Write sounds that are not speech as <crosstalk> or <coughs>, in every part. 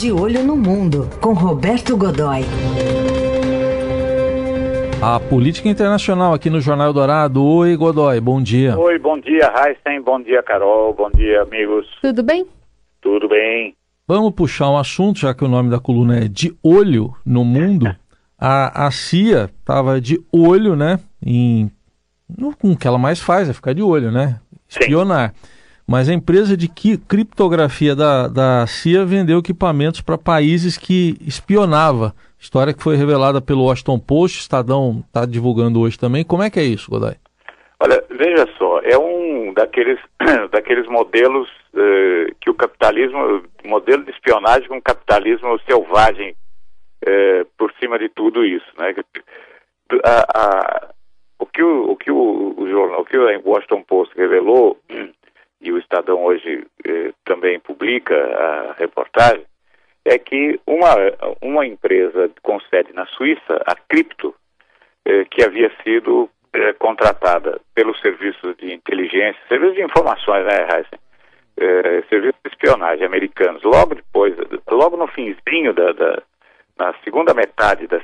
De Olho no Mundo, com Roberto Godoy. A política internacional aqui no Jornal Dourado. Oi, Godoy, bom dia. Oi, bom dia, Heisen, bom dia, Carol, bom dia, amigos. Tudo bem? Tudo bem. Vamos puxar um assunto, já que o nome da coluna é De Olho no Mundo. <laughs> A, a CIA estava de olho, né, em no, o que ela mais faz é ficar de olho, né? Espionar. Sim. Mas a empresa de criptografia da, da CIA vendeu equipamentos para países que espionava. História que foi revelada pelo Washington Post, Estadão está divulgando hoje também. Como é que é isso, Godoy? Olha, veja só, é um daqueles, <coughs> daqueles modelos uh, que o capitalismo, modelo de espionagem com um capitalismo selvagem uh, por cima de tudo isso, né? A, a, o que o, o que o, o jornal, o que o Washington Post revelou e o Estadão hoje eh, também publica a reportagem é que uma uma empresa com sede na Suíça, a Crypto, eh, que havia sido eh, contratada pelos serviços de inteligência, serviços de informações, né, Heisen? Eh, serviços de espionagem americanos, logo depois, logo no finzinho da, da na segunda metade da,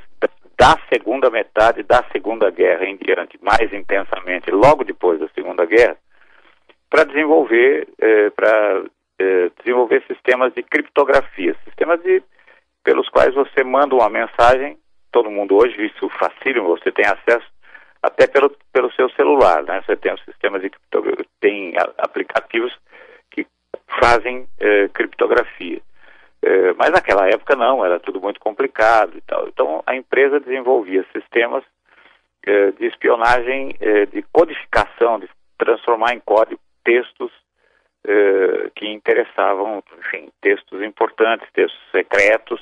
da segunda metade da Segunda Guerra em diante, mais intensamente, logo depois da Segunda Guerra, para desenvolver, eh, para eh, desenvolver sistemas de criptografia, sistemas de, pelos quais você manda uma mensagem, todo mundo hoje, isso facílimo, você tem acesso até pelo, pelo seu celular, né? Você tem um de criptografia, tem aplicativos que fazem eh, criptografia. É, mas naquela época não, era tudo muito complicado e tal. Então a empresa desenvolvia sistemas é, de espionagem, é, de codificação, de transformar em código textos que interessavam, enfim, textos importantes, textos secretos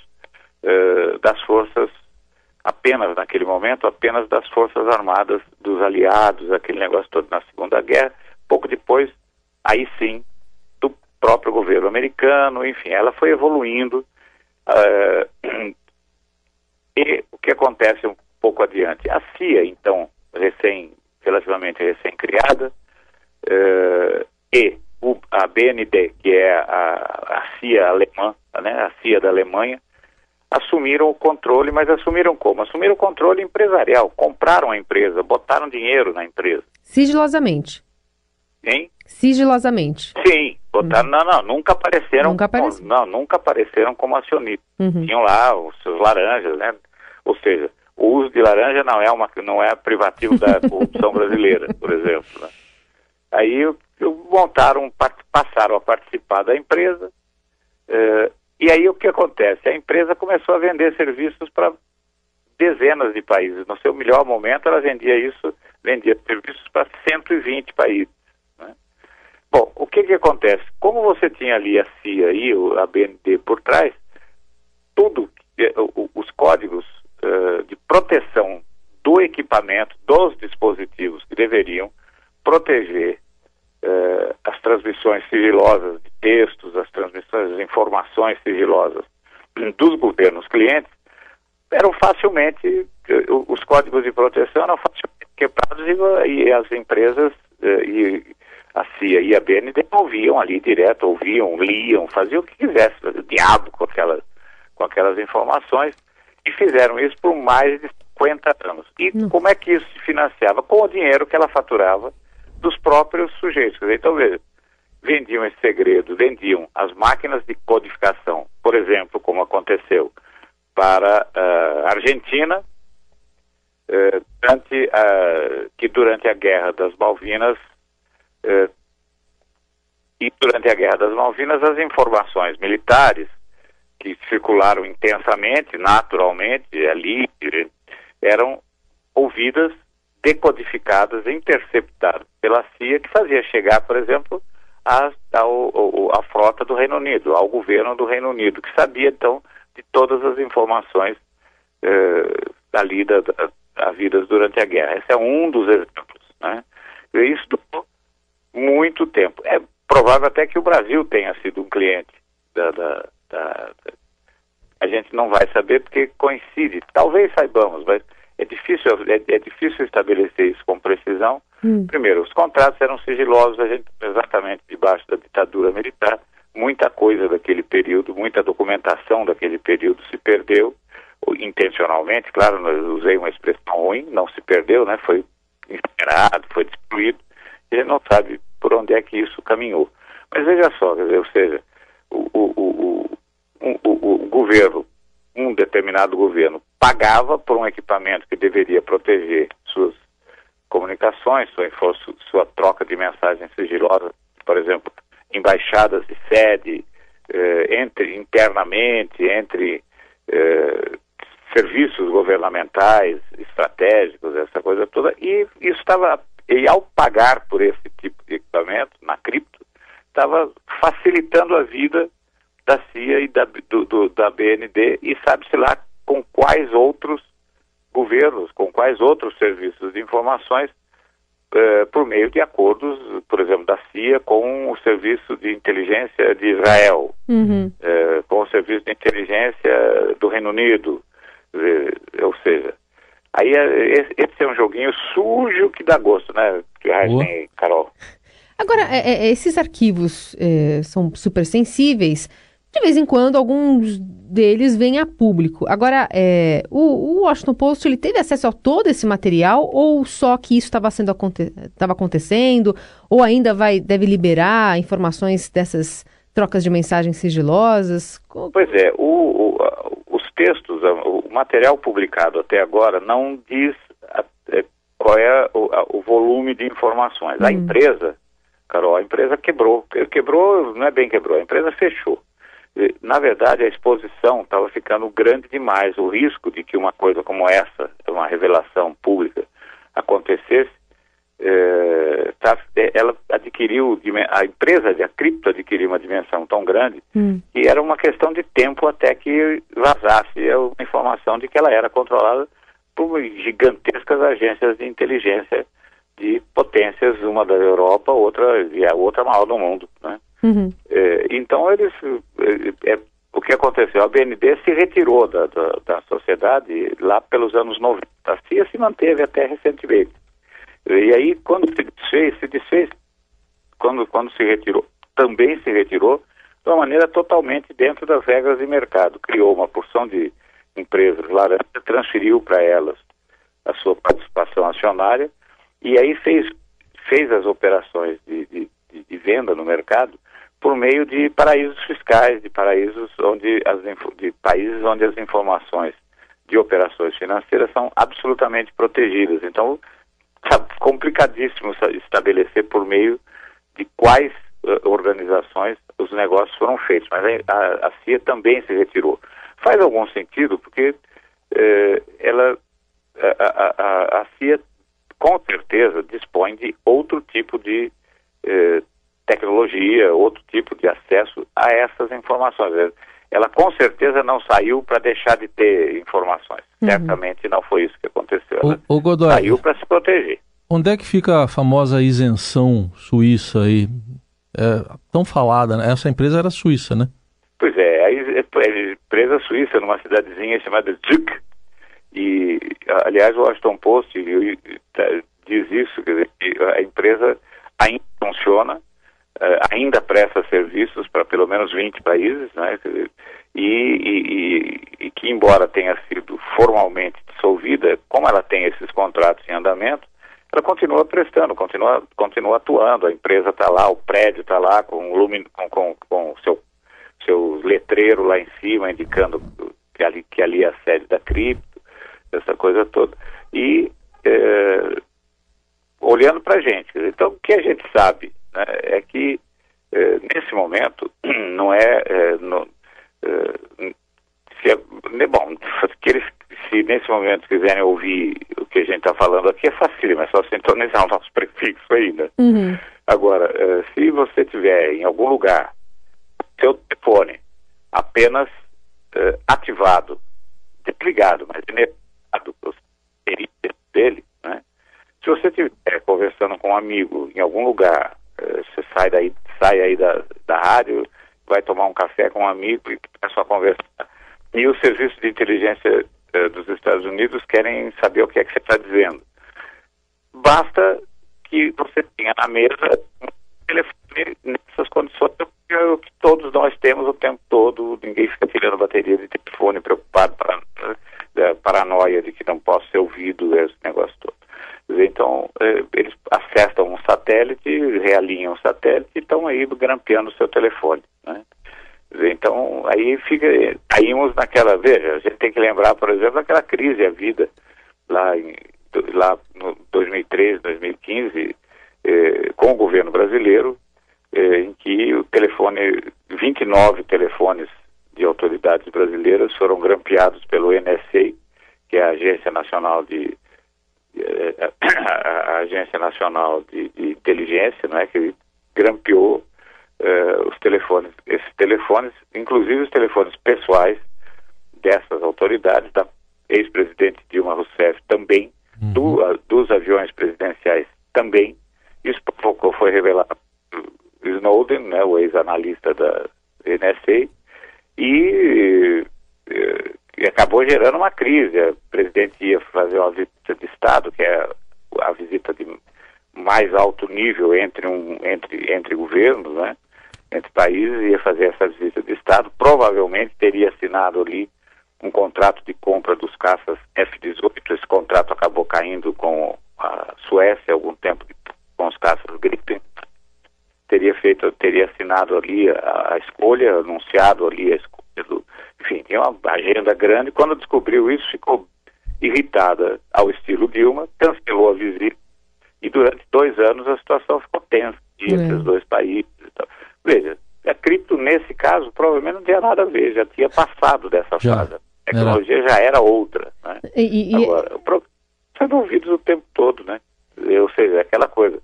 das forças apenas naquele momento, apenas das forças armadas dos aliados, aquele negócio todo na Segunda Guerra. Pouco depois, aí sim, próprio governo americano, enfim, ela foi evoluindo. Uh, <clears throat> e o que acontece um pouco adiante? A CIA, então, recém, relativamente recém-criada, uh, e o, a BND, que é a, a CIA alemã, né, a CIA da Alemanha, assumiram o controle, mas assumiram como? Assumiram o controle empresarial, compraram a empresa, botaram dinheiro na empresa. Sigilosamente. Hein? Sigilosamente. Sim, botaram, uhum. não, não, nunca apareceram. Nunca apareceram. Não, nunca apareceram como acionistas. Uhum. Tinham lá os seus laranjas, né? Ou seja, o uso de laranja não é uma, não é privativo da <laughs> corrupção brasileira, por exemplo. Né? Aí montaram, passaram a participar da empresa. Uh, e aí o que acontece? A empresa começou a vender serviços para dezenas de países. No seu melhor momento, ela vendia isso, vendia serviços para 120 países. Bom, o que que acontece? Como você tinha ali a CIA e a BND por trás, tudo, eh, os códigos uh, de proteção do equipamento, dos dispositivos que deveriam proteger uh, as transmissões sigilosas de textos, as transmissões de informações sigilosas <clears throat> dos governos clientes, eram facilmente, os códigos de proteção eram facilmente quebrados e, e as empresas uh, e a CIA e a BND ouviam ali direto, ouviam, liam, faziam o que quisesse, o diabo com aquelas, com aquelas informações, e fizeram isso por mais de 50 anos. E Não. como é que isso se financiava? Com o dinheiro que ela faturava dos próprios sujeitos. Então, veja, vendiam esse segredo, vendiam as máquinas de codificação, por exemplo, como aconteceu para a uh, Argentina, uh, durante, uh, que durante a Guerra das Malvinas eh, e durante a Guerra das Malvinas, as informações militares que circularam intensamente, naturalmente, ali, eram ouvidas, decodificadas, interceptadas pela CIA, que fazia chegar, por exemplo, a, a, frota do Reino Unido, ao governo do Reino Unido, que sabia, então, de todas as informações eh, ali da, da, havidas durante a guerra. Esse é um dos exemplos. Né? Isso muito tempo. É provável até que o Brasil tenha sido um cliente da, da, da a gente não vai saber porque coincide. Talvez saibamos, mas é difícil, é, é difícil estabelecer isso com precisão. Hum. Primeiro, os contratos eram sigilosos, a gente exatamente debaixo da ditadura militar, muita coisa daquele período, muita documentação daquele período se perdeu intencionalmente, claro, eu usei uma expressão ruim, não se perdeu, né? Foi incinerado, foi destruído, e ele não sabe por onde é que isso caminhou. Mas veja só, dizer, ou seja, o, o, o, o, governo, um determinado governo, pagava por um equipamento que deveria proteger suas comunicações, sua, sua troca de mensagens sigilosas, por exemplo, embaixadas de sede, eh, entre internamente, entre eh, serviços governamentais, estratégicos, essa coisa toda, e isso estava, e ao pagar por esse tipo de equipamento, na cripto, estava facilitando a vida da CIA e da, do, do, da BND e sabe-se lá com quais outros governos, com quais outros serviços de informações, eh, por meio de acordos, por exemplo, da CIA com o Serviço de Inteligência de Israel, uhum. eh, com o Serviço de Inteligência do Reino Unido, eh, ou seja, aí é, esse é um joguinho sujo que dá gosto, né, Carol? Agora, é, é, esses arquivos é, são super sensíveis. De vez em quando, alguns deles vêm a público. Agora, é, o, o, Washington Post ele teve acesso a todo esse material ou só que isso estava sendo estava acontecendo ou ainda vai deve liberar informações dessas trocas de mensagens sigilosas? Pois é, o, o, os textos, o material publicado até agora não diz a, é, qual é o, volume de informações. Hum. A empresa, Carol, a empresa quebrou. Quebrou, não é bem quebrou, a empresa fechou na verdade, a exposição estava ficando grande demais. O risco de que uma coisa como essa, uma revelação pública, acontecesse, é, tá, ela adquiriu, a empresa a cripto adquiriu uma dimensão tão grande hum. que era uma questão de tempo até que vazasse uma informação de que ela era controlada por gigantescas agências de inteligência de potências, uma da Europa, outra e a outra maior do mundo, né? Uhum. É, então, eles, é, é, o que aconteceu? A BND se retirou da, da, da, sociedade lá pelos anos 90. A CIA se manteve até recentemente. E aí, quando se desfez, se desfez, quando, quando se retirou, também se retirou de uma maneira totalmente dentro das regras de mercado. Criou uma porção de empresas laranja, transferiu para elas a sua participação acionária e aí fez, fez as operações de, de, de venda no mercado por meio de paraísos fiscais, de paraísos onde as de países onde as informações de operações financeiras são absolutamente protegidas. Então, está complicadíssimo estabelecer por meio de quais uh, organizações os negócios foram feitos. Mas a, a, CIA também se retirou. Faz algum sentido porque uh, ela a, a, a, CIA com certeza dispõe de outro tipo de uh, tecnologia, outro tipo de acesso a essas informações. Ela com certeza não saiu para deixar de ter informações. Uhum. Certamente não foi isso que aconteceu. Ela o, o Godoy, saiu para se proteger. Onde é que fica a famosa isenção suíça aí? É, tão falada, né? Essa empresa era suíça, né? Pois é, a empresa suíça numa cidadezinha chamada Zug. E, aliás, o Washington Post diz isso, quer dizer, a empresa ainda funciona, ainda presta serviços para pelo menos 20 países, né? E, e, e, que, embora tenha sido formalmente dissolvida, como ela tem esses contratos em andamento, ela continua prestando, continua, continua atuando. A empresa está lá, o prédio está lá com o com, com, com seu, seu letreiro lá em cima, indicando que ali, que ali é a sede da cripto, essa coisa toda. E é, olhando para a gente. Então, o que a gente sabe né, é que eh, nesse momento <clears throat> não é, eh, no, eh, se é né, bom, que eles, se nesse momento quiserem ouvir o que a gente está falando aqui é fácil, mas só sintonizar <laughs> o nosso prefixo ainda. Uhum. Agora, se você tiver em algum lugar seu telefone apenas ativado, desligado, mas inervado os dele, né? Se você estiver conversando com um amigo em algum lugar você sai daí, sai aí da, da rádio, vai tomar um café com um amigo e começa a conversar. E o serviço de inteligência uh, dos Estados Unidos querem saber o que é que você está dizendo. Basta que você tenha na mesa um telefone nessas condições é o que todos nós temos o tempo todo, ninguém fica tirando bateria de telefone preocupado, para, né, paranoia de que não possa ser ouvido, esse negócio todo. Então, eh, eles acessam um satélite, realinham o satélite e estão aí grampeando o seu telefone. Né? Então, aí fica, caímos naquela, veja, a gente tem que lembrar, por exemplo, daquela crise, a vida, lá em lá no 2013, 2015, eh, com o governo brasileiro, eh, em que o telefone, 29 telefones de autoridades brasileiras foram grampeados pelo NSA, que é a Agência Nacional de eh, a Agência Nacional de, de, Inteligência, não é, que grampeou eh, os telefones, esses telefones, inclusive os telefones pessoais dessas autoridades, da ex-presidente Dilma Rousseff também, uhum. do, dos aviões presidenciais também. Isso provocou, foi revelado Snowden, né, o ex-analista da NSA, e, e, e, acabou gerando uma crise. O presidente ia fazer uma visita de Estado, que é a visita de mais alto nível entre, um, entre, entre governos, né, entre países, ia fazer essa visita de Estado, provavelmente teria assinado ali um contrato de compra dos caças F-18. Esse contrato acabou caindo com Suécia algum tempo com os caças Gripen. Teria feito, teria assinado ali a, a escolha, anunciado ali a escolha do, enfim, tinha uma agenda grande. Quando descobriu isso, ficou irritada ao estilo Dilma, cancelou a visita e durante dois anos a situação ficou tensa é. entre os dois países. Veja, a cripto nesse caso provavelmente não tinha nada a ver, já tinha passado dessa já. fase tecnologia era. já era outra. Né? E, e, Agora, o sendo ouvidos o tempo todo, né? Ou seja, aquela coisa,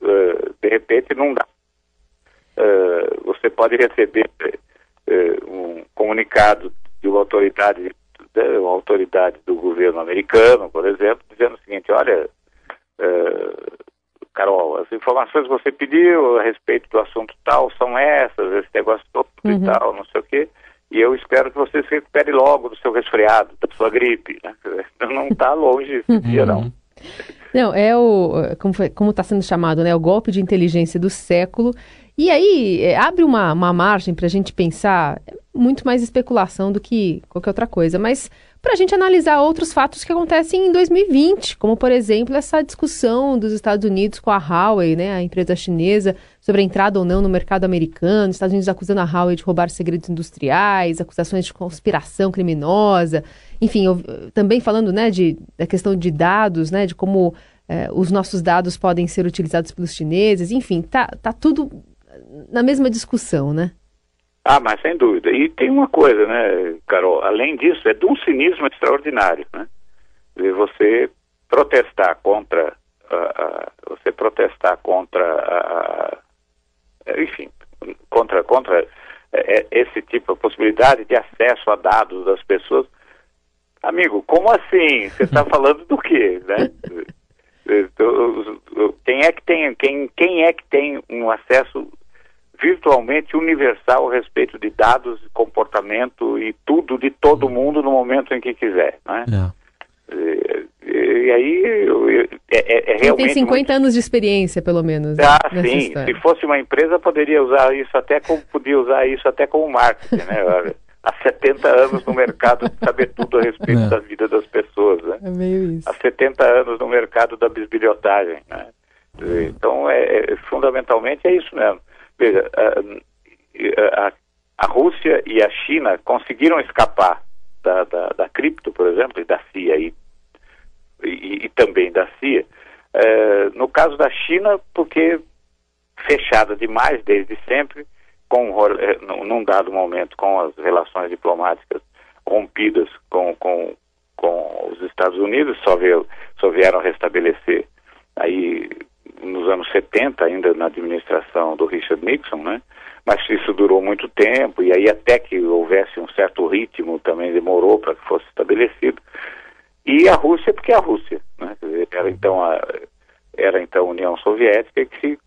uh, de repente não dá. Uh, você pode receber uh, um comunicado de uma autoridade, de uma autoridade do governo americano, por exemplo, dizendo o seguinte, olha, Carol, as informações que você pediu a respeito do assunto tal são essas, esse negócio todo uhum. e tal, não sei o quê e eu espero que você se recupere logo do seu resfriado, da sua gripe. <laughs> Né? Não está longe esse dia, não. Não, é o. Como está sendo chamado, né? O golpe de inteligência do século. E aí é, abre uma, uma margem para a gente pensar muito mais especulação do que qualquer outra coisa. Mas para a gente analisar outros fatos que acontecem em 2020, como por exemplo essa discussão dos Estados Unidos com a Huawei, né, a empresa chinesa, sobre a entrada ou não no mercado americano, Estados Unidos acusando a Huawei de roubar segredos industriais, acusações de conspiração criminosa, enfim, eu, também falando né, de, da questão de dados, né, de como eh, os nossos dados podem ser utilizados pelos chineses, enfim, tá, tá tudo na mesma discussão, né? Ah, mas sem dúvida. E tem uma coisa, né, Carol? Além disso, é de um cinismo extraordinário, né? Você protestar contra, você protestar contra, enfim, contra, contra uh, esse tipo de possibilidade de acesso a dados das pessoas. Amigo, como assim? Você está <laughs> falando do quê, né? Quem é que tem, quem, quem é que tem um acesso virtualmente universal a respeito de dados, comportamento e tudo de todo mundo no momento em que quiser, né? É. E, e, aí é, é, é realmente. Tem 50 muito... anos de experiência, pelo menos. Ah, sim. História. Se fosse uma empresa, poderia usar isso até como podia usar isso até como marketing, né? Há 70 anos no mercado de saber tudo a respeito é. da vida das pessoas, né? É meio isso. Há 70 anos no mercado da bisbilhotagem, né? Então, é, é, fundamentalmente é isso mesmo. Veja, a, a, a, Rússia e a China conseguiram escapar da, da, da cripto, por exemplo, e da CIA e, e, e também da CIA. É, no caso da China, porque fechada demais desde sempre, com, é, num dado momento com as relações diplomáticas rompidas com, com, com os Estados Unidos, só, veio, só vieram restabelecer aí nos anos 70, ainda na administração do Richard Nixon, né? Mas isso durou muito tempo e aí até que houvesse um certo ritmo também demorou para que fosse estabelecido. E a Rússia, porque é a Rússia, né? Era então a era então a União Soviética que se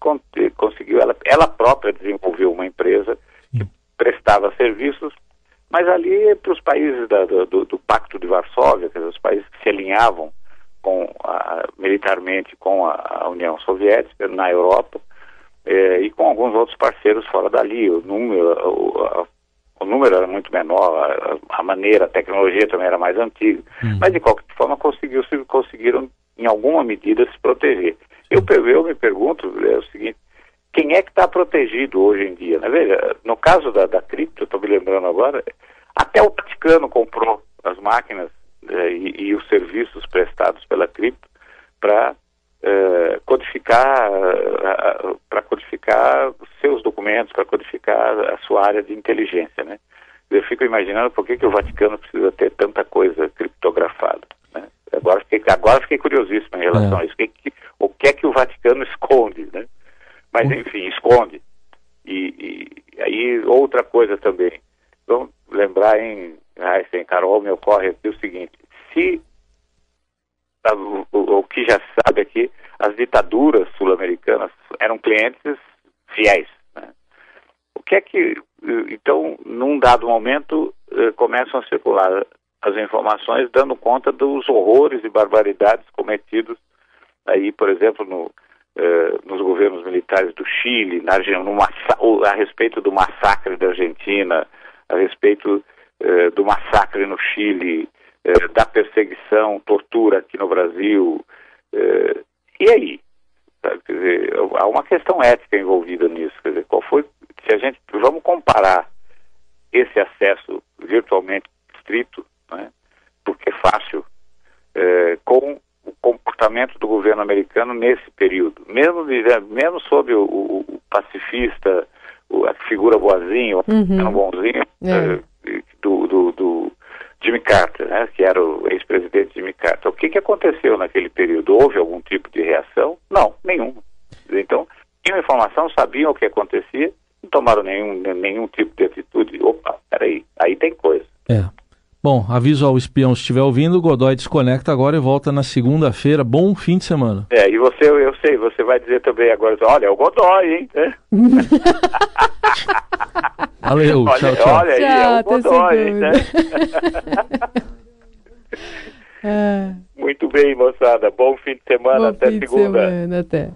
conseguiu ela, ela própria desenvolveu uma empresa que prestava serviços, mas ali para os países da, do, do, Pacto de Varsóvia, os países que se alinhavam com a, militarmente com a, a, União Soviética na Europa, é, e com alguns outros parceiros fora dali. O número, o, o número era muito menor, a, a, maneira, a tecnologia também era mais antiga. Uhum. Mas de qualquer forma conseguiu, conseguiram em alguma medida se proteger. Eu, eu me pergunto é o seguinte, quem é que está protegido hoje em dia? Né? Veja, no caso da, da cripto, estou me lembrando agora, até o Vaticano comprou as máquinas eh, e, e, os serviços prestados pela cripto para eh, codificar uh, para codificar seus documentos, para codificar a sua área de inteligência, né? Eu fico imaginando por que, que o Vaticano precisa ter tanta coisa criptografada. Né? Agora, fiquei, agora fiquei curiosíssimo em relação é. a isso. O que, o que é que o Vaticano <laughs> esconde, né? Mas, enfim, esconde. E, e aí, outra coisa também. Vamos lembrar em Einstein, Carol, me ocorre aqui o seguinte. O, o que já sabe aqui, as ditaduras sul-americanas eram clientes fiéis. Né? O que é que, então, num dado momento, eh, começam a circular as informações dando conta dos horrores e barbaridades cometidos aí, por exemplo, no, eh, nos governos militares do Chile, na, no, a respeito do massacre da Argentina, a respeito eh, do massacre no Chile, eh, da perseguição, tortura aqui no Brasil. Eh, e aí? Quer dizer, há uma questão ética envolvida nisso. Quer dizer, qual foi. Se a gente. Vamos comparar esse acesso virtualmente estrito, né, porque é fácil, eh, com o comportamento do governo americano nesse período. Mesmo, mesmo sob o, o, o pacifista, o, a figura boazinha, uhum. o bonzinho, é. do, do, do Jimmy Carter, né, que era o ex-presidente Jimmy Carter. O que, que aconteceu naquele período? Houve algum tipo de reação? Não, nenhum. Então, tinham informação, sabiam o que acontecia, não tomaram nenhum, nenhum tipo de atitude. Opa, peraí, aí tem coisa. É. Bom, aviso ao espião se estiver ouvindo, o Godoy desconecta agora e volta na segunda-feira. Bom fim de semana. É, e você, eu sei, você vai dizer também agora, olha, é o Godoy, hein? <laughs> Valeu, olha, tchau, tchau. Olha aí, é o Godoy, hein? Né? <laughs> Muito bem, moçada. Bom fim de semana, Bom até fim segunda. De semana, até.